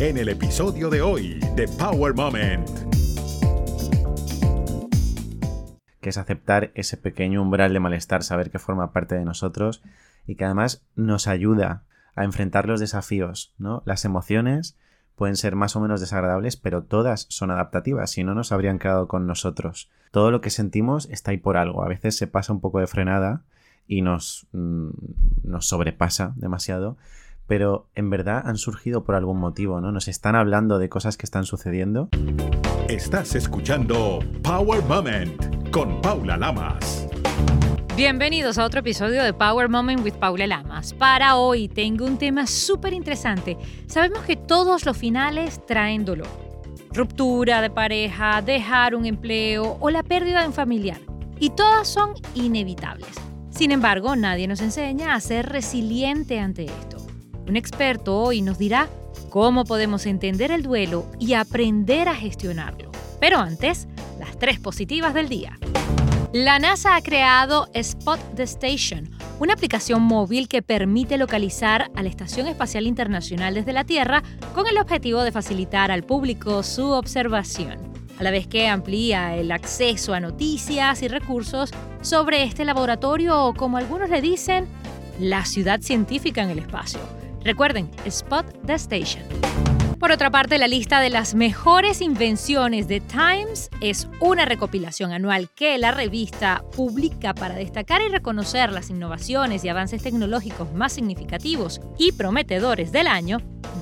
en el episodio de hoy de Power Moment. Que es aceptar ese pequeño umbral de malestar, saber que forma parte de nosotros y que además nos ayuda a enfrentar los desafíos, ¿no? Las emociones pueden ser más o menos desagradables, pero todas son adaptativas, si no nos habrían quedado con nosotros. Todo lo que sentimos está ahí por algo. A veces se pasa un poco de frenada y nos, mm, nos sobrepasa demasiado, pero en verdad han surgido por algún motivo, ¿no? Nos están hablando de cosas que están sucediendo. Estás escuchando Power Moment con Paula Lamas. Bienvenidos a otro episodio de Power Moment with Paula Lamas. Para hoy tengo un tema súper interesante. Sabemos que todos los finales traen dolor. Ruptura de pareja, dejar un empleo o la pérdida de un familiar. Y todas son inevitables. Sin embargo, nadie nos enseña a ser resiliente ante esto. Un experto hoy nos dirá cómo podemos entender el duelo y aprender a gestionarlo. Pero antes, las tres positivas del día. La NASA ha creado Spot the Station, una aplicación móvil que permite localizar a la Estación Espacial Internacional desde la Tierra con el objetivo de facilitar al público su observación, a la vez que amplía el acceso a noticias y recursos sobre este laboratorio o, como algunos le dicen, la ciudad científica en el espacio. Recuerden, Spot the Station. Por otra parte, la lista de las mejores invenciones de Times es una recopilación anual que la revista publica para destacar y reconocer las innovaciones y avances tecnológicos más significativos y prometedores del año.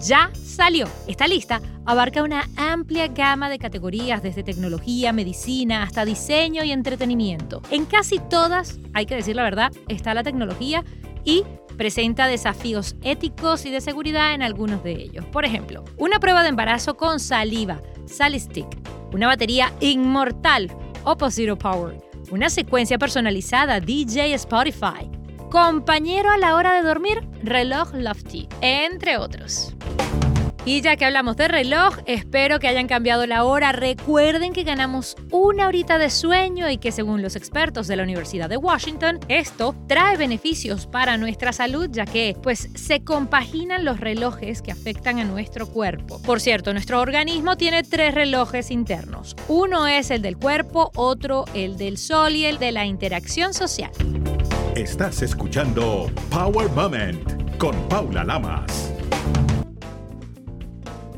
Ya salió. Esta lista abarca una amplia gama de categorías desde tecnología, medicina hasta diseño y entretenimiento. En casi todas, hay que decir la verdad, está la tecnología y presenta desafíos éticos y de seguridad en algunos de ellos. Por ejemplo, una prueba de embarazo con saliva, Salistick, una batería inmortal, Opposite Power, una secuencia personalizada, DJ Spotify, compañero a la hora de dormir, reloj Lofty, entre otros. Y ya que hablamos de reloj, espero que hayan cambiado la hora. Recuerden que ganamos una horita de sueño y que según los expertos de la Universidad de Washington, esto trae beneficios para nuestra salud ya que pues se compaginan los relojes que afectan a nuestro cuerpo. Por cierto, nuestro organismo tiene tres relojes internos. Uno es el del cuerpo, otro el del sol y el de la interacción social. Estás escuchando Power Moment con Paula Lamas.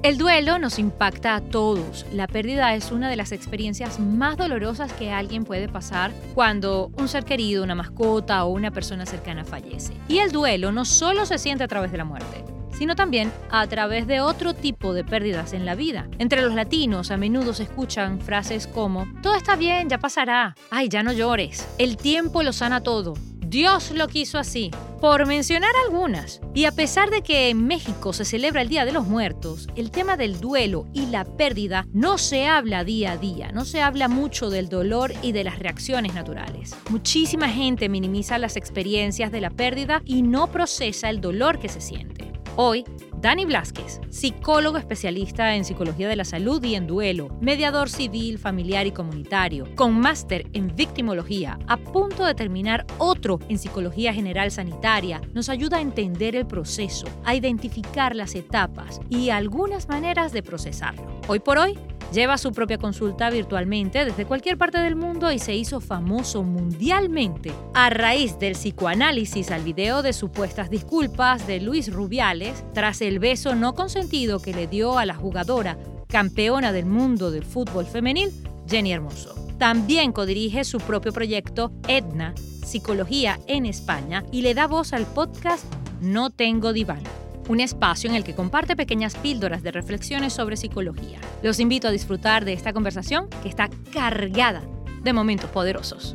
El duelo nos impacta a todos. La pérdida es una de las experiencias más dolorosas que alguien puede pasar cuando un ser querido, una mascota o una persona cercana fallece. Y el duelo no solo se siente a través de la muerte, sino también a través de otro tipo de pérdidas en la vida. Entre los latinos a menudo se escuchan frases como, todo está bien, ya pasará, ay, ya no llores, el tiempo lo sana todo, Dios lo quiso así, por mencionar algunas. Y a pesar de que en México se celebra el Día de los Muertos, el tema del duelo y la pérdida no se habla día a día, no se habla mucho del dolor y de las reacciones naturales. Muchísima gente minimiza las experiencias de la pérdida y no procesa el dolor que se siente. Hoy Dani Blasquez, psicólogo especialista en psicología de la salud y en duelo, mediador civil, familiar y comunitario, con máster en victimología, a punto de terminar otro en psicología general sanitaria, nos ayuda a entender el proceso, a identificar las etapas y algunas maneras de procesarlo. Hoy por hoy, Lleva su propia consulta virtualmente desde cualquier parte del mundo y se hizo famoso mundialmente a raíz del psicoanálisis al video de supuestas disculpas de Luis Rubiales tras el beso no consentido que le dio a la jugadora campeona del mundo del fútbol femenil, Jenny Hermoso. También codirige su propio proyecto Edna, Psicología en España, y le da voz al podcast No Tengo Diván un espacio en el que comparte pequeñas píldoras de reflexiones sobre psicología. Los invito a disfrutar de esta conversación que está cargada de momentos poderosos.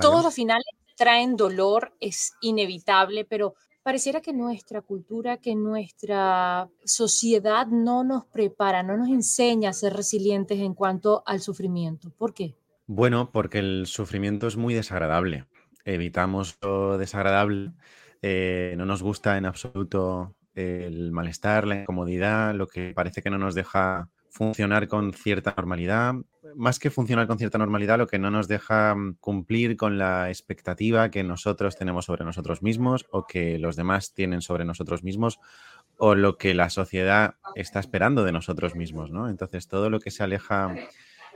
Todos los finales traen dolor, es inevitable, pero pareciera que nuestra cultura, que nuestra sociedad no nos prepara, no nos enseña a ser resilientes en cuanto al sufrimiento. ¿Por qué? Bueno, porque el sufrimiento es muy desagradable. Evitamos lo desagradable eh, no nos gusta en absoluto el malestar, la incomodidad, lo que parece que no nos deja funcionar con cierta normalidad. más que funcionar con cierta normalidad, lo que no nos deja mm, cumplir con la expectativa que nosotros tenemos sobre nosotros mismos o que los demás tienen sobre nosotros mismos o lo que la sociedad está esperando de nosotros mismos, ¿no? Entonces, todo lo que se aleja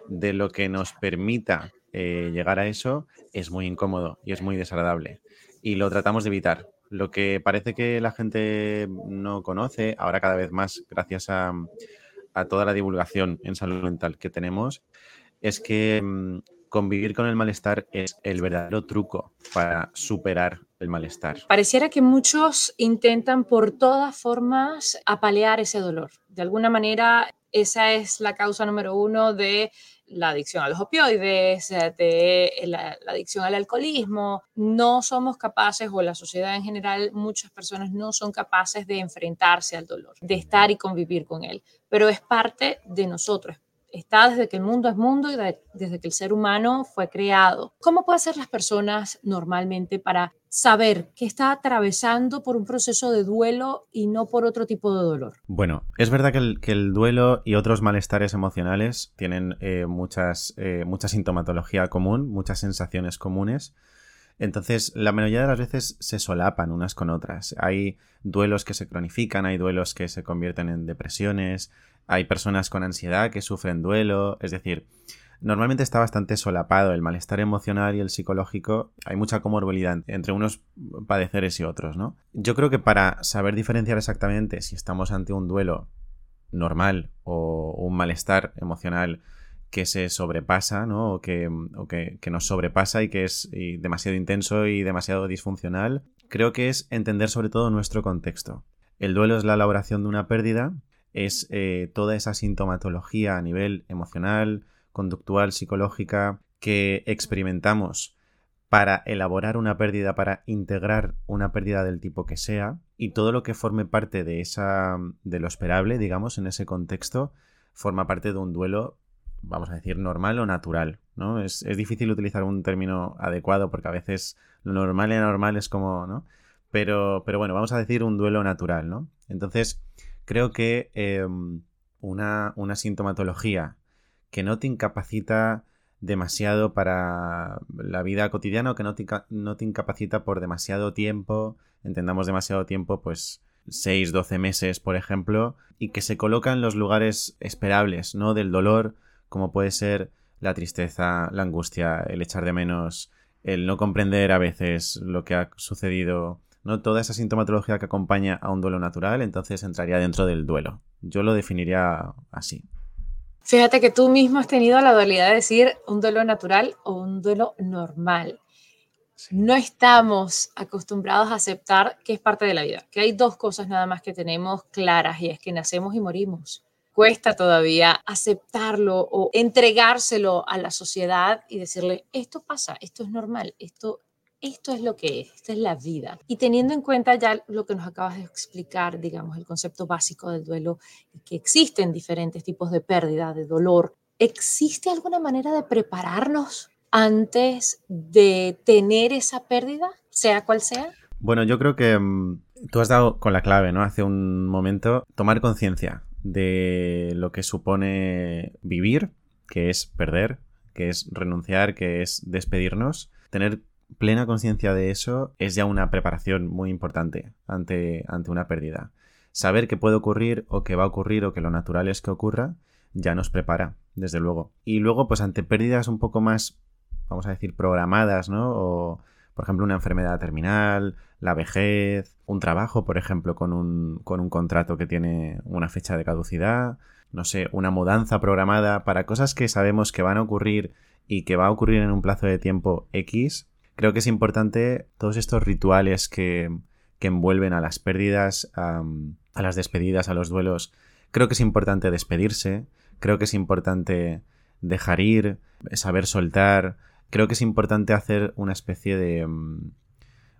de lo que nos permita eh, llegar a eso es muy incómodo y es muy desagradable. Y lo tratamos de evitar. Lo que parece que la gente no conoce, ahora cada vez más, gracias a, toda la divulgación en salud mental que tenemos, es que mm, convivir con el malestar es el verdadero truco para superar el malestar. Pareciera que muchos intentan por todas formas apalear ese dolor. De alguna manera, esa es la causa número uno de la adicción a los opioides, de la, la, adicción al alcoholismo. No somos capaces, o la sociedad en general, muchas personas no son capaces de enfrentarse al dolor, de estar y convivir con él. Pero es parte de nosotros, está desde que el mundo es mundo y desde que el ser humano fue creado. ¿Cómo pueden ser las personas normalmente para saber que está atravesando por un proceso de duelo y no por otro tipo de dolor? Bueno, es verdad que el, duelo y otros malestares emocionales tienen eh, muchas, eh, mucha sintomatología común, muchas sensaciones comunes. Entonces, la mayoría de las veces se solapan unas con otras. Hay duelos que se cronifican, hay duelos que se convierten en depresiones, hay personas con ansiedad que sufren duelo, es decir, normalmente está bastante solapado el malestar emocional y el psicológico. Hay mucha comorbilidad entre unos padeceres y otros, ¿no? Yo creo que para saber diferenciar exactamente si estamos ante un duelo normal o un malestar emocional que se sobrepasa, ¿no? O que, nos sobrepasa y que es demasiado intenso y demasiado disfuncional, creo que es entender sobre todo nuestro contexto. El duelo es la elaboración de una pérdida es eh, toda esa sintomatología a nivel emocional, conductual, psicológica que experimentamos para elaborar una pérdida, para integrar una pérdida del tipo que sea, y todo lo que forme parte de esa, de lo esperable, digamos, en ese contexto, forma parte de un duelo, vamos a decir, normal o natural. ¿no? Es, es difícil utilizar un término adecuado porque a veces lo normal y anormal es como, ¿no? Pero, pero bueno, vamos a decir un duelo natural, ¿no? Entonces, creo que em, una, sintomatología que no te incapacita demasiado para la vida cotidiana o que no te, no te incapacita por demasiado tiempo, entendamos demasiado tiempo, pues 6, 12 meses, por ejemplo, y que se coloca en los lugares esperables, ¿no? Del dolor, como puede ser la tristeza, la angustia, el echar de menos, el no comprender a veces lo que ha sucedido ¿no? Toda esa sintomatología que acompaña a un duelo natural, entonces entraría dentro del duelo. Yo lo definiría así. Fíjate que tú mismo has tenido la dualidad de decir un duelo natural o un duelo normal. No estamos acostumbrados a aceptar que es parte de la vida, que hay dos cosas nada más que tenemos claras y es que nacemos y morimos. Cuesta todavía aceptarlo o entregárselo a la sociedad y decirle, esto pasa, esto es normal, esto esto es lo que es, esta es la vida. Y teniendo en cuenta ya lo que nos acabas de explicar, digamos, el concepto básico del duelo, que existen diferentes tipos de pérdida, de dolor, ¿existe alguna manera de prepararnos antes de tener esa pérdida, sea cual sea? Bueno, yo creo que mm, tú has dado con la clave, ¿no? Hace un momento, tomar conciencia de lo que supone vivir, que es perder, que es renunciar, que es despedirnos, tener plena conciencia de eso es ya una preparación muy importante ante, ante una pérdida. Saber que puede ocurrir o que va a ocurrir o que lo natural es que ocurra ya nos prepara, desde luego. Y luego, pues ante pérdidas un poco más, vamos a decir, programadas, ¿no? O, por ejemplo, una enfermedad terminal, la vejez, un trabajo, por ejemplo, con un, con un contrato que tiene una fecha de caducidad, no sé, una mudanza programada para cosas que sabemos que van a ocurrir y que va a ocurrir en un plazo de tiempo X, creo que es importante todos estos rituales que, envuelven a las pérdidas, a, las despedidas, a los duelos. Creo que es importante despedirse, creo que es importante dejar ir, saber soltar. Creo que es importante hacer una especie de. Mm,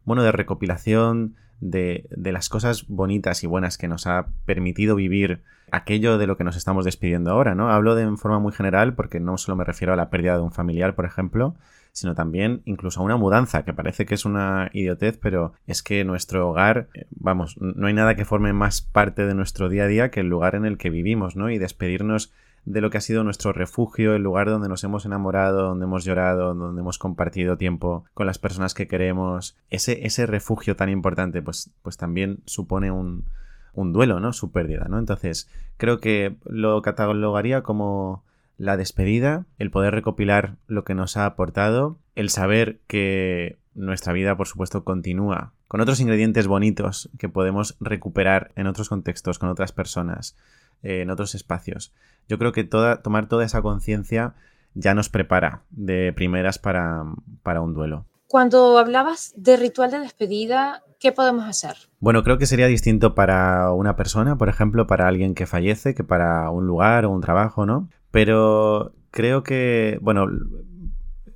bueno, de recopilación de, de, las cosas bonitas y buenas que nos ha permitido vivir aquello de lo que nos estamos despidiendo ahora, ¿no? Hablo de en forma muy general porque no solo me refiero a la pérdida de un familiar, por ejemplo, sino también incluso a una mudanza, que parece que es una idiotez, pero es que nuestro hogar, eh, vamos, no hay nada que forme más parte de nuestro día a día que el lugar en el que vivimos, ¿no? Y despedirnos de lo que ha sido nuestro refugio, el lugar donde nos hemos enamorado, donde hemos llorado, donde hemos compartido tiempo con las personas que queremos. Ese, ese refugio tan importante, pues, pues también supone un, un duelo, ¿no? Su pérdida, ¿no? Entonces, creo que lo catalogaría como la despedida, el poder recopilar lo que nos ha aportado, el saber que nuestra vida, por supuesto, continúa con otros ingredientes bonitos que podemos recuperar en otros contextos, con otras personas, eh, en otros espacios. Yo creo que toda, tomar toda esa conciencia ya nos prepara de primeras para, para un duelo. Cuando hablabas de ritual de despedida, ¿qué podemos hacer? Bueno, creo que sería distinto para una persona, por ejemplo, para alguien que fallece, que para un lugar o un trabajo, ¿no? Pero creo que, bueno,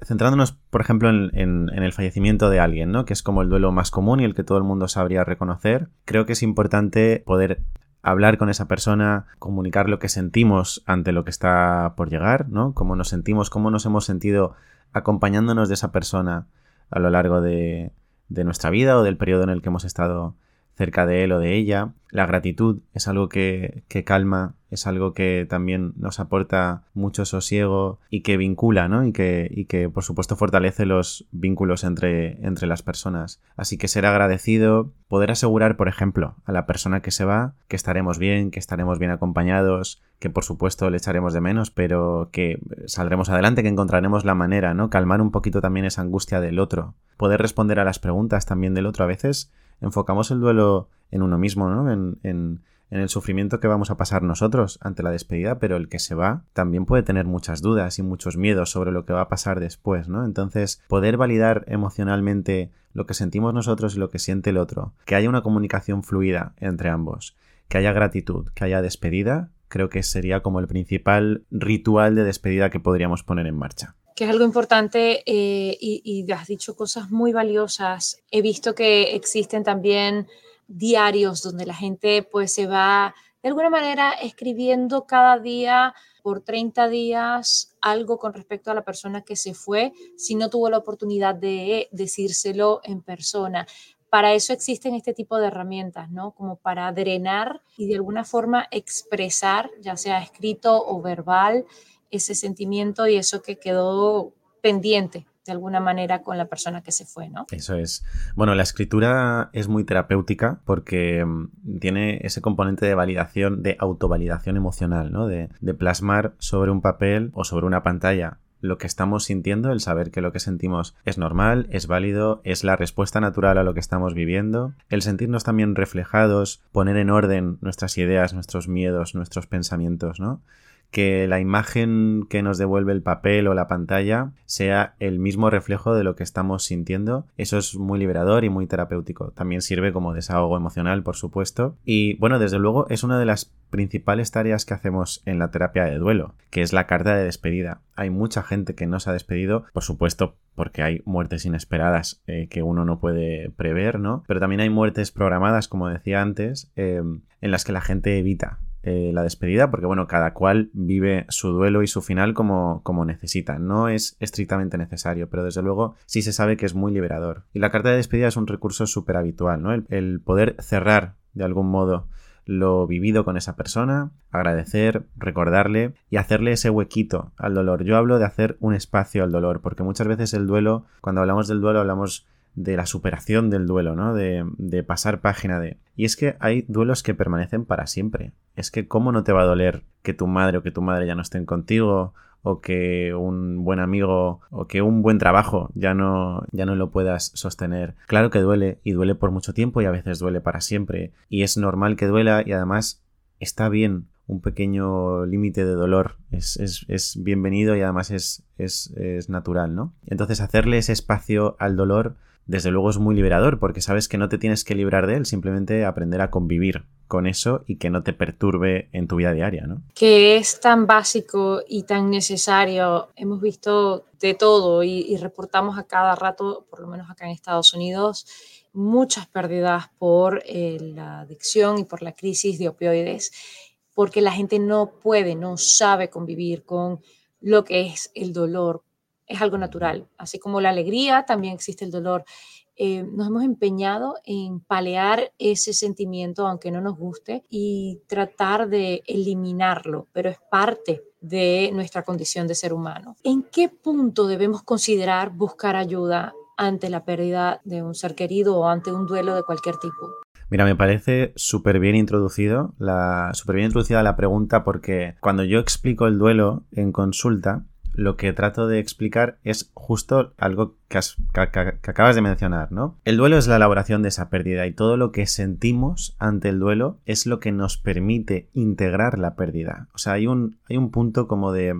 centrándonos, por ejemplo, en, el fallecimiento de alguien, ¿no? Que es como el duelo más común y el que todo el mundo sabría reconocer, creo que es importante poder hablar con esa persona, comunicar lo que sentimos ante lo que está por llegar, ¿no? Cómo nos sentimos, cómo nos hemos sentido acompañándonos de esa persona a lo largo de, nuestra vida o del periodo en el que hemos estado cerca de él o de ella. La gratitud es algo que, calma, es algo que también nos aporta mucho sosiego y que vincula, ¿no? Y que, y que por supuesto fortalece los vínculos entre, entre las personas. Así que ser agradecido, poder asegurar, por ejemplo, a la persona que se va, que estaremos bien, que estaremos bien acompañados, que por supuesto le echaremos de menos, pero que saldremos adelante, que encontraremos la manera, ¿no? Calmar un poquito también esa angustia del otro. Poder responder a las preguntas también del otro a veces enfocamos el duelo en uno mismo, ¿no? En, en, el sufrimiento que vamos a pasar nosotros ante la despedida, pero el que se va también puede tener muchas dudas y muchos miedos sobre lo que va a pasar después, ¿no? Entonces, poder validar emocionalmente lo que sentimos nosotros y lo que siente el otro, que haya una comunicación fluida entre ambos, que haya gratitud, que haya despedida, creo que sería como el principal ritual de despedida que podríamos poner en marcha que es algo importante eh, y, y, has dicho cosas muy valiosas. He visto que existen también diarios donde la gente pues se va de alguna manera escribiendo cada día por 30 días algo con respecto a la persona que se fue si no tuvo la oportunidad de decírselo en persona. Para eso existen este tipo de herramientas, ¿no? Como para drenar y de alguna forma expresar, ya sea escrito o verbal, ese sentimiento y eso que quedó pendiente de alguna manera con la persona que se fue, ¿no? Eso es. Bueno, la escritura es muy terapéutica porque mm, tiene ese componente de validación, de autovalidación emocional, ¿no? De, de plasmar sobre un papel o sobre una pantalla lo que estamos sintiendo, el saber que lo que sentimos es normal, es válido, es la respuesta natural a lo que estamos viviendo, el sentirnos también reflejados, poner en orden nuestras ideas, nuestros miedos, nuestros pensamientos, ¿no? Que la imagen que nos devuelve el papel o la pantalla sea el mismo reflejo de lo que estamos sintiendo. Eso es muy liberador y muy terapéutico. También sirve como desahogo emocional, por supuesto. Y bueno, desde luego es una de las principales tareas que hacemos en la terapia de duelo, que es la carta de despedida. Hay mucha gente que no se ha despedido, por supuesto, porque hay muertes inesperadas eh, que uno no puede prever, ¿no? Pero también hay muertes programadas, como decía antes, eh, en las que la gente evita eh, la despedida, porque bueno, cada cual vive su duelo y su final como, como necesita. No es estrictamente necesario, pero desde luego sí se sabe que es muy liberador. Y la carta de despedida es un recurso súper habitual, ¿no? El, poder cerrar de algún modo lo vivido con esa persona, agradecer, recordarle y hacerle ese huequito al dolor. Yo hablo de hacer un espacio al dolor, porque muchas veces el duelo, cuando hablamos del duelo, hablamos de la superación del duelo, ¿no? De, de, pasar página de... Y es que hay duelos que permanecen para siempre. Es que cómo no te va a doler que tu madre o que tu madre ya no estén contigo o que un buen amigo o que un buen trabajo ya no ya no lo puedas sostener. Claro que duele y duele por mucho tiempo y a veces duele para siempre y es normal que duela y además está bien un pequeño límite de dolor es, es, bienvenido y además es, es, es natural, ¿no? Entonces hacerle ese espacio al dolor desde luego es muy liberador porque sabes que no te tienes que librar de él, simplemente aprender a convivir con eso y que no te perturbe en tu vida diaria, ¿no? Que es tan básico y tan necesario. Hemos visto de todo y, reportamos a cada rato, por lo menos acá en Estados Unidos, muchas pérdidas por eh, la adicción y por la crisis de opioides, porque la gente no puede, no sabe convivir con lo que es el dolor, es algo natural. Así como la alegría, también existe el dolor. Eh, nos hemos empeñado en palear ese sentimiento, aunque no nos guste, y tratar de eliminarlo, pero es parte de nuestra condición de ser humano. ¿En qué punto debemos considerar buscar ayuda ante la pérdida de un ser querido o ante un duelo de cualquier tipo? Mira, me parece súper bien introducido, la, súper bien introducida la pregunta porque cuando yo explico el duelo en consulta, lo que trato de explicar es justo algo que, acabas de mencionar, ¿no? El duelo es la elaboración de esa pérdida y todo lo que sentimos ante el duelo es lo que nos permite integrar la pérdida. O sea, hay un, hay un punto como de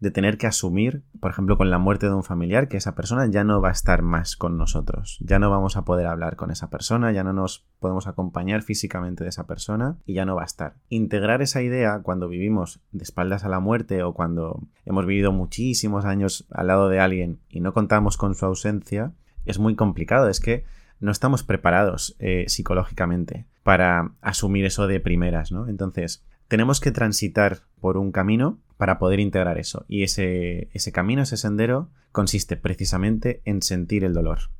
de tener que asumir, por ejemplo, con la muerte de un familiar, que esa persona ya no va a estar más con nosotros, ya no vamos a poder hablar con esa persona, ya no nos podemos acompañar físicamente de esa persona y ya no va a estar. Integrar esa idea cuando vivimos de espaldas a la muerte o cuando hemos vivido muchísimos años al lado de alguien y no contamos con su ausencia, es muy complicado, es que no estamos preparados eh, psicológicamente para asumir eso de primeras, ¿no? Entonces, tenemos que transitar por un camino para poder integrar eso. Y ese, ese camino, ese sendero, consiste precisamente en sentir el dolor.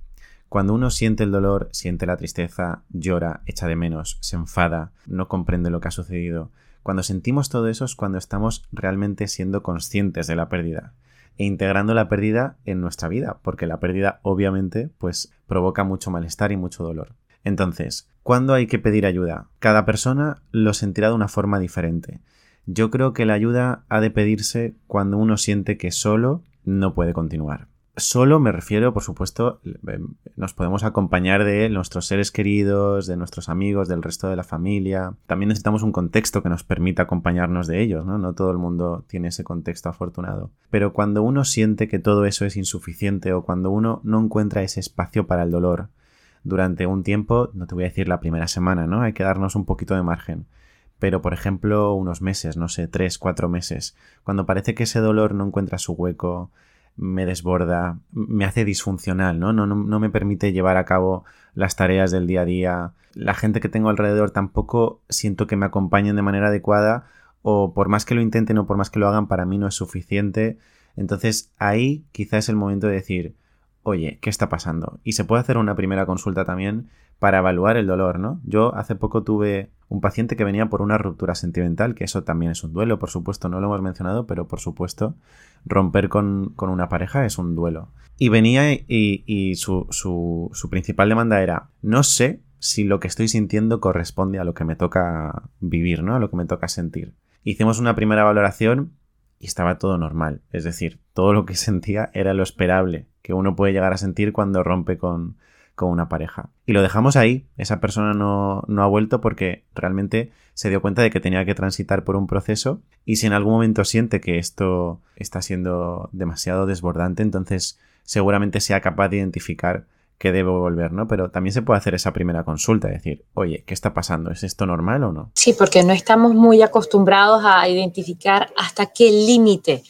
Cuando uno siente el dolor, siente la tristeza, llora, echa de menos, se enfada, no comprende lo que ha sucedido. Cuando sentimos todo eso es cuando estamos realmente siendo conscientes de la pérdida e integrando la pérdida en nuestra vida, porque la pérdida obviamente pues provoca mucho malestar y mucho dolor. Entonces, ¿cuándo hay que pedir ayuda? Cada persona lo sentirá de una forma diferente. Yo creo que la ayuda ha de pedirse cuando uno siente que solo no puede continuar. Solo me refiero, por supuesto, em, nos podemos acompañar de nuestros seres queridos, de nuestros amigos, del resto de la familia. También necesitamos un contexto que nos permita acompañarnos de ellos, ¿no? No todo el mundo tiene ese contexto afortunado. Pero cuando uno siente que todo eso es insuficiente o cuando uno no encuentra ese espacio para el dolor durante un tiempo, no te voy a decir la primera semana, ¿no? Hay que darnos un poquito de margen pero por ejemplo unos meses, no sé, tres, cuatro meses, cuando parece que ese dolor no encuentra su hueco, me desborda, me hace disfuncional, ¿no? No, no, me permite llevar a cabo las tareas del día a día, la gente que tengo alrededor tampoco siento que me acompañen de manera adecuada o por más que lo intenten o por más que lo hagan, para mí no es suficiente. Entonces ahí quizá es el momento de decir, oye, ¿qué está pasando? Y se puede hacer una primera consulta también para evaluar el dolor, ¿no? Yo hace poco tuve un paciente que venía por una ruptura sentimental, que eso también es un duelo, por supuesto, no lo hemos mencionado, pero por supuesto, romper con, una pareja es un duelo. Y venía y, su, su, su principal demanda era, no sé si lo que estoy sintiendo corresponde a lo que me toca vivir, ¿no? A lo que me toca sentir. Hicimos una primera valoración y estaba todo normal, es decir, todo lo que sentía era lo esperable que uno puede llegar a sentir cuando rompe con, con una pareja. Y lo dejamos ahí. Esa persona no, no, ha vuelto porque realmente se dio cuenta de que tenía que transitar por un proceso y si en algún momento siente que esto está siendo demasiado desbordante, entonces seguramente sea capaz de identificar que debo volver, ¿no? Pero también se puede hacer esa primera consulta, decir, oye, ¿qué está pasando? ¿Es esto normal o no? Sí, porque no estamos muy acostumbrados a identificar hasta qué límite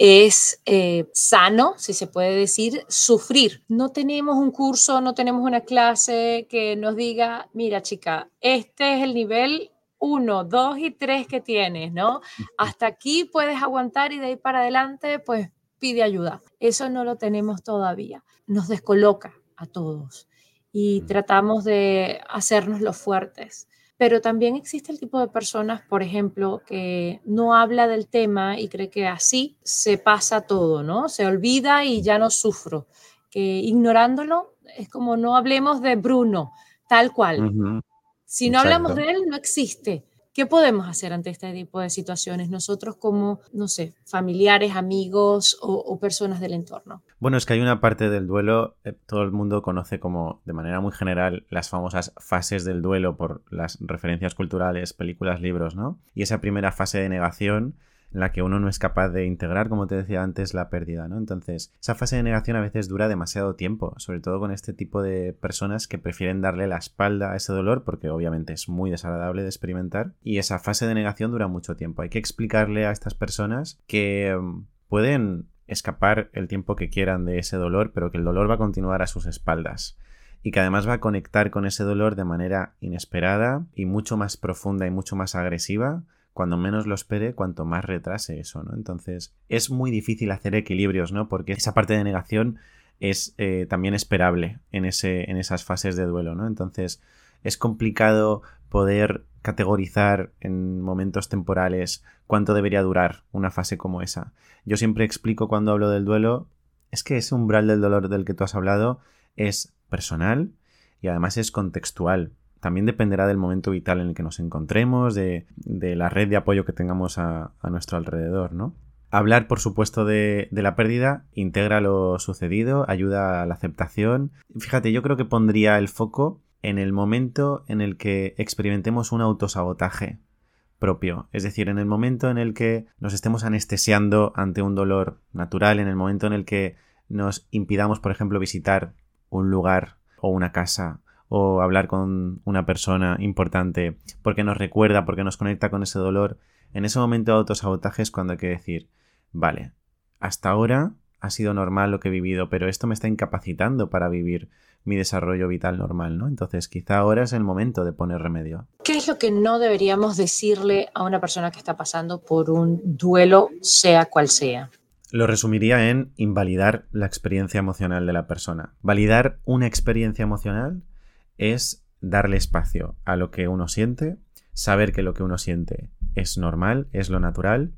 es eh, sano, si se puede decir, sufrir. No tenemos un curso, no tenemos una clase que nos diga, mira chica, este es el nivel 1, 2 y 3 que tienes, ¿no? Hasta aquí puedes aguantar y de ahí para adelante, pues pide ayuda. Eso no lo tenemos todavía. Nos descoloca a todos y tratamos de hacernos los fuertes pero también existe el tipo de personas, por ejemplo, que no habla del tema y cree que así se pasa todo, ¿no? Se olvida y ya no sufro. Que ignorándolo es como no hablemos de Bruno, tal cual. Si no hablamos de él, no existe. ¿Qué podemos hacer ante este tipo de situaciones nosotros como, no sé, familiares, amigos o, personas del entorno? Bueno, es que hay una parte del duelo, eh, todo el mundo conoce como de manera muy general las famosas fases del duelo por las referencias culturales, películas, libros, ¿no? Y esa primera fase de negación en la que uno no es capaz de integrar, como te decía antes, la pérdida, ¿no? Entonces, esa fase de negación a veces dura demasiado tiempo, sobre todo con este tipo de personas que prefieren darle la espalda a ese dolor porque obviamente es muy desagradable de experimentar y esa fase de negación dura mucho tiempo. Hay que explicarle a estas personas que mm, pueden escapar el tiempo que quieran de ese dolor, pero que el dolor va a continuar a sus espaldas y que además va a conectar con ese dolor de manera inesperada y mucho más profunda y mucho más agresiva cuando menos lo espere, cuanto más retrase eso, ¿no? Entonces, es muy difícil hacer equilibrios, ¿no? Porque esa parte de negación es eh, también esperable en, ese, en esas fases de duelo, ¿no? Entonces, es complicado poder categorizar en momentos temporales cuánto debería durar una fase como esa. Yo siempre explico cuando hablo del duelo, es que ese umbral del dolor del que tú has hablado es personal y además es contextual. También dependerá del momento vital en el que nos encontremos, de, la red de apoyo que tengamos a, nuestro alrededor, ¿no? Hablar, por supuesto, de, de, la pérdida integra lo sucedido, ayuda a la aceptación. Fíjate, yo creo que pondría el foco en el momento en el que experimentemos un autosabotaje propio, es decir, en el momento en el que nos estemos anestesiando ante un dolor natural, en el momento en el que nos impidamos, por ejemplo, visitar un lugar o una casa o hablar con una persona importante porque nos recuerda, porque nos conecta con ese dolor, en ese momento de autosabotaje es cuando hay que decir, vale, hasta ahora ha sido normal lo que he vivido, pero esto me está incapacitando para vivir mi desarrollo vital normal, ¿no? Entonces quizá ahora es el momento de poner remedio. ¿Qué es lo que no deberíamos decirle a una persona que está pasando por un duelo, sea cual sea? Lo resumiría en invalidar la experiencia emocional de la persona. Validar una experiencia emocional es darle espacio a lo que uno siente, saber que lo que uno siente es normal, es lo natural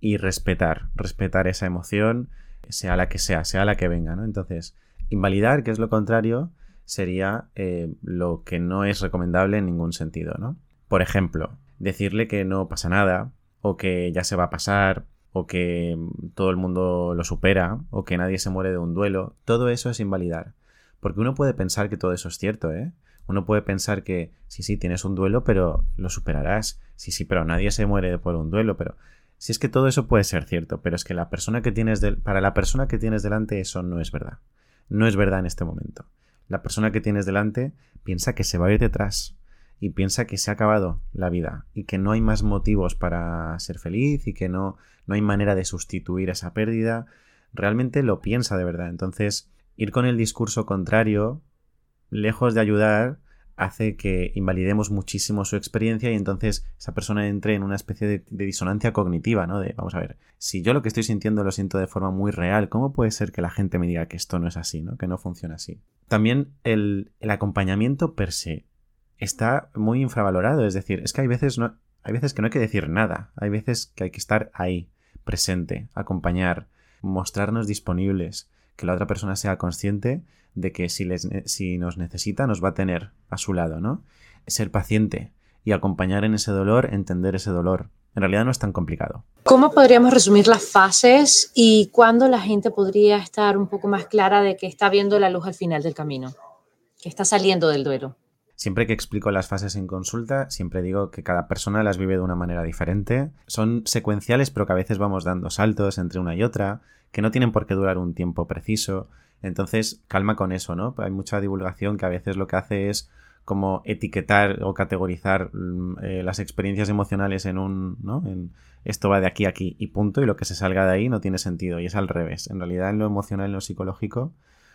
y respetar, respetar esa emoción, sea la que sea, sea la que venga, ¿no? Entonces, Invalidar, que es lo contrario, sería eh, lo que no es recomendable en ningún sentido, ¿no? Por ejemplo, decirle que no pasa nada, o que ya se va a pasar, o que todo el mundo lo supera, o que nadie se muere de un duelo, todo eso es invalidar. Porque uno puede pensar que todo eso es cierto, ¿eh? Uno puede pensar que sí, sí, tienes un duelo, pero lo superarás. Sí, sí, pero nadie se muere por un duelo, pero si es que todo eso puede ser cierto, pero es que la persona que tienes para la persona que tienes delante eso no es verdad no es verdad en este momento. La persona que tienes delante piensa que se va a ir detrás y piensa que se ha acabado la vida y que no hay más motivos para ser feliz y que no, no hay manera de sustituir esa pérdida. Realmente lo piensa de verdad. Entonces, ir con el discurso contrario, lejos de ayudar, hace que invalidemos muchísimo su experiencia y entonces esa persona entre en una especie de, disonancia cognitiva, ¿no? De, vamos a ver, si yo lo que estoy sintiendo lo siento de forma muy real, ¿cómo puede ser que la gente me diga que esto no es así, ¿no? Que no funciona así. También el, el acompañamiento per se está muy infravalorado, es decir, es que hay veces, no, hay veces que no hay que decir nada, hay veces que hay que estar ahí, presente, acompañar, mostrarnos disponibles, que la otra persona sea consciente de que si, les, si nos necesita nos va a tener a su lado, ¿no? Ser paciente y acompañar en ese dolor, entender ese dolor. En realidad no es tan complicado. ¿Cómo podríamos resumir las fases y cuándo la gente podría estar un poco más clara de que está viendo la luz al final del camino, que está saliendo del duelo? Siempre que explico las fases en consulta, siempre digo que cada persona las vive de una manera diferente. Son secuenciales, pero que a veces vamos dando saltos entre una y otra, que no tienen por qué durar un tiempo preciso. Entonces, calma con eso, ¿no? Hay mucha divulgación que a veces lo que hace es como etiquetar o categorizar mm, eh, las experiencias emocionales en un, ¿no? En esto va de aquí a aquí y punto, y lo que se salga de ahí no tiene sentido, y es al revés. En realidad, en lo emocional, en lo psicológico,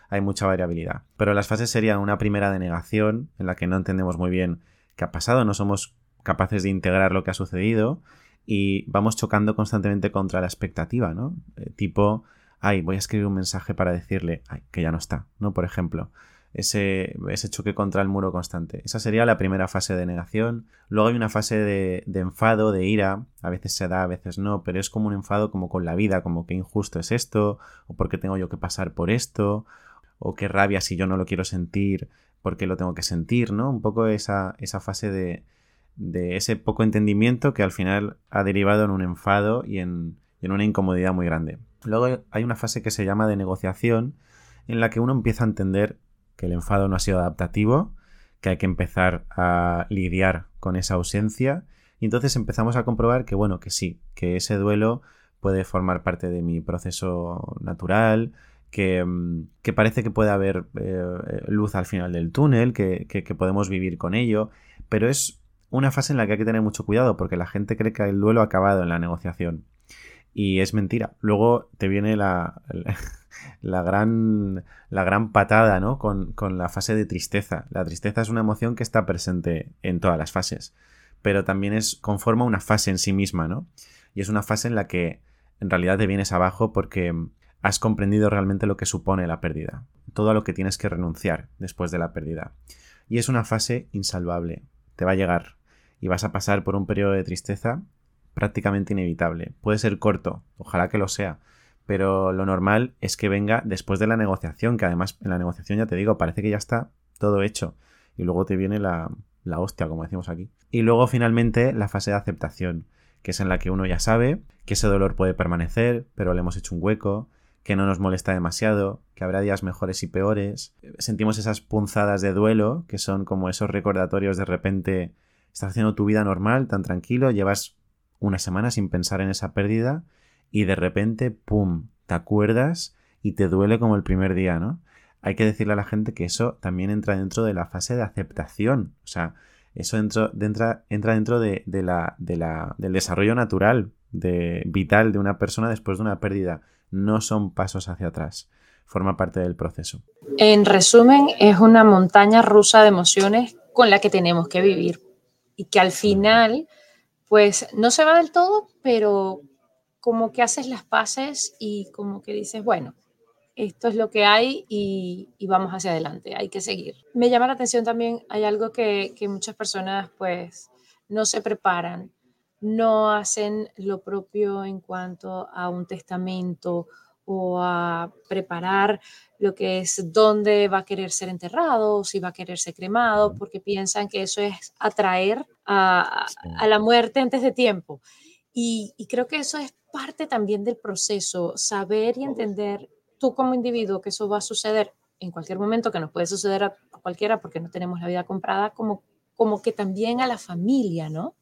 hay mucha variabilidad. Pero las fases serían una primera de negación, en la que no entendemos muy bien qué ha pasado, no somos capaces de integrar lo que ha sucedido, y vamos chocando constantemente contra la expectativa, ¿no? Eh, tipo, ay, voy a escribir un mensaje para decirle, ay, que ya no está, ¿no? Por ejemplo, ese, ese choque contra el muro constante. Esa sería la primera fase de negación. Luego hay una fase de, de, enfado, de ira. A veces se da, a veces no, pero es como un enfado como con la vida, como que injusto es esto, o por qué tengo yo que pasar por esto, o qué rabia si yo no lo quiero sentir, por qué lo tengo que sentir, ¿no? Un poco esa, esa fase de, de ese poco entendimiento que al final ha derivado en un enfado y en, en una incomodidad muy grande. Luego hay una fase que se llama de negociación, en la que uno empieza a entender que el enfado no ha sido adaptativo, que hay que empezar a lidiar con esa ausencia, y entonces empezamos a comprobar que, bueno, que sí, que ese duelo puede formar parte de mi proceso natural, que, mm, parece que puede haber eh, luz al final del túnel, que, que podemos vivir con ello, pero es una fase en la que hay que tener mucho cuidado porque la gente cree que el duelo ha acabado en la negociación. Y es mentira. Luego te viene la, gran, la gran patada, ¿no? Con, la fase de tristeza. La tristeza es una emoción que está presente en todas las fases, pero también es, conforma una fase en sí misma, ¿no? Y es una fase en la que en realidad te vienes abajo porque has comprendido realmente lo que supone la pérdida, todo a lo que tienes que renunciar después de la pérdida. Y es una fase insalvable, te va a llegar. y vas a pasar por un periodo de tristeza prácticamente inevitable. Puede ser corto, ojalá que lo sea, pero lo normal es que venga después de la negociación, que además en la negociación ya te digo, parece que ya está todo hecho y luego te viene la, la hostia, como decimos aquí. Y luego finalmente la fase de aceptación, que es en la que uno ya sabe que ese dolor puede permanecer, pero le hemos hecho un hueco, que no nos molesta demasiado, que habrá días mejores y peores. Sentimos esas punzadas de duelo, que son como esos recordatorios de repente estás haciendo tu vida normal, tan tranquilo, llevas una semana sin pensar en esa pérdida y de repente, ¡pum!, te acuerdas y te duele como el primer día, ¿no? Hay que decirle a la gente que eso también entra dentro de la fase de aceptación. O sea, eso entra, dentro de, la, del desarrollo natural, de, vital de una persona después de una pérdida no son pasos hacia atrás, forma parte del proceso. En resumen, es una montaña rusa de emociones con la que tenemos que vivir y que al final, pues no se va del todo, pero como que haces las paces y como que dices, bueno, esto es lo que hay y, vamos hacia adelante, hay que seguir. Me llama la atención también, hay algo que, que muchas personas pues no se preparan no hacen lo propio en cuanto a un testamento o a preparar lo que es dónde va a querer ser enterrado, si va a querer ser cremado, porque piensan que eso es atraer a, la muerte antes de tiempo. Y, creo que eso es parte también del proceso, saber y entender tú como individuo que eso va a suceder en cualquier momento, que nos puede suceder a, cualquiera porque no tenemos la vida comprada, como, como que también a la familia, ¿no?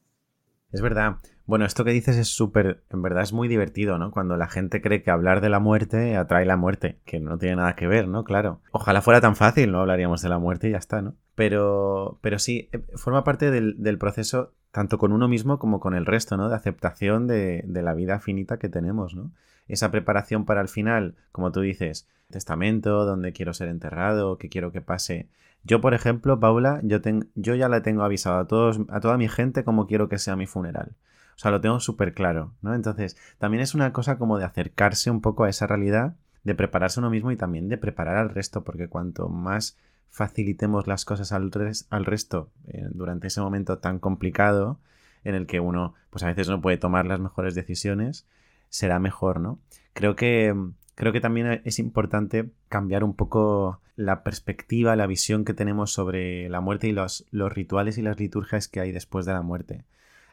Es verdad. Bueno, esto que dices es súper, en verdad es muy divertido, ¿no? Cuando la gente cree que hablar de la muerte atrae la muerte, que no tiene nada que ver, ¿no? Claro. Ojalá fuera tan fácil, no hablaríamos de la muerte y ya está, ¿no? Pero, pero sí, eh, forma parte del, proceso tanto con uno mismo como con el resto, ¿no? De aceptación de, de la vida finita que tenemos, ¿no? Esa preparación para el final, como tú dices, testamento, dónde quiero ser enterrado, qué quiero que pase yo, por ejemplo, Paula, yo, yo ya le tengo avisado a, todos, a toda mi gente cómo quiero que sea mi funeral. O sea, lo tengo súper claro, ¿no? Entonces, también es una cosa como de acercarse un poco a esa realidad, de prepararse uno mismo y también de preparar al resto, porque cuanto más facilitemos las cosas al, al resto eh, durante ese momento tan complicado, en el que uno, pues a veces no puede tomar las mejores decisiones, será mejor, ¿no? Creo que creo que también es importante cambiar un poco la perspectiva, la visión que tenemos sobre la muerte y los, los rituales y las liturgias que hay después de la muerte.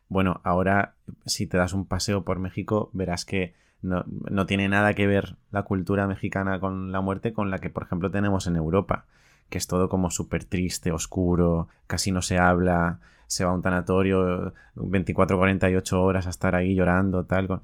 Bueno, ahora si te das un paseo por México verás que no, no, tiene nada que ver la cultura mexicana con la muerte con la que, por ejemplo, tenemos en Europa, que es todo como súper triste, oscuro, casi no se habla, se va a un tanatorio 24-48 horas a estar ahí llorando, tal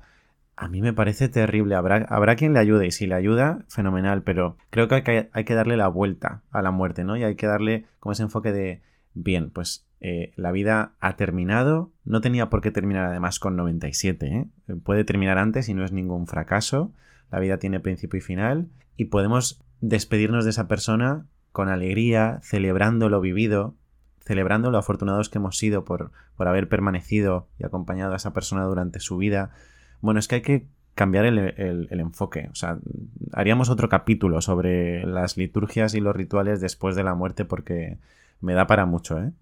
a mí me parece terrible. Habrá, habrá quien le ayude y si le ayuda, fenomenal, pero creo que hay, que darle la vuelta a la muerte, ¿no? Y hay que darle como ese enfoque de, bien, pues eh, la vida ha terminado, no tenía por qué terminar además con 97, ¿eh? puede terminar antes y no es ningún fracaso, la vida tiene principio y final y podemos despedirnos de esa persona con alegría, celebrando lo vivido, celebrando lo afortunados que hemos sido por, por haber permanecido y acompañado a esa persona durante su vida, bueno, es que hay que cambiar el, enfoque. O sea, haríamos otro capítulo sobre las liturgias y los rituales después de la muerte porque me da para mucho, ¿eh?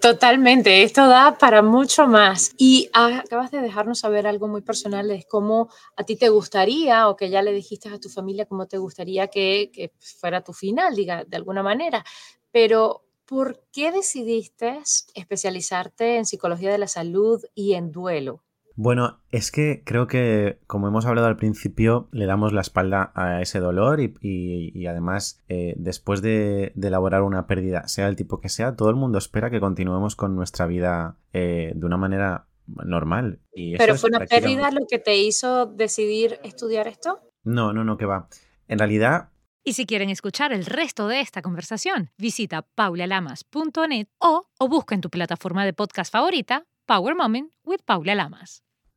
Totalmente, esto da para mucho más. Y acabas de dejarnos saber algo muy personal, de cómo a ti te gustaría, o que ya le dijiste a tu familia cómo te gustaría que, que fuera tu final, diga, de alguna manera. Pero, ¿por qué decidiste especializarte en psicología de la salud y en duelo? Bueno, es que creo que, como hemos hablado al principio, le damos la espalda a ese dolor y, además, eh, después de, elaborar una pérdida, sea el tipo que sea, todo el mundo espera que continuemos con nuestra vida eh, de una manera normal. Y ¿Pero fue una pérdida lo que te hizo decidir estudiar esto? No, no, no, que va. En realidad, y si quieren escuchar el resto de esta conversación, visita paulalamas.net o, o busca en tu plataforma de podcast favorita Power Moment with Paula Lamas.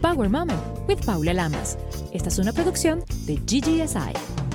Power Moment with Paula Lamas. Esta es una producción de GGSI.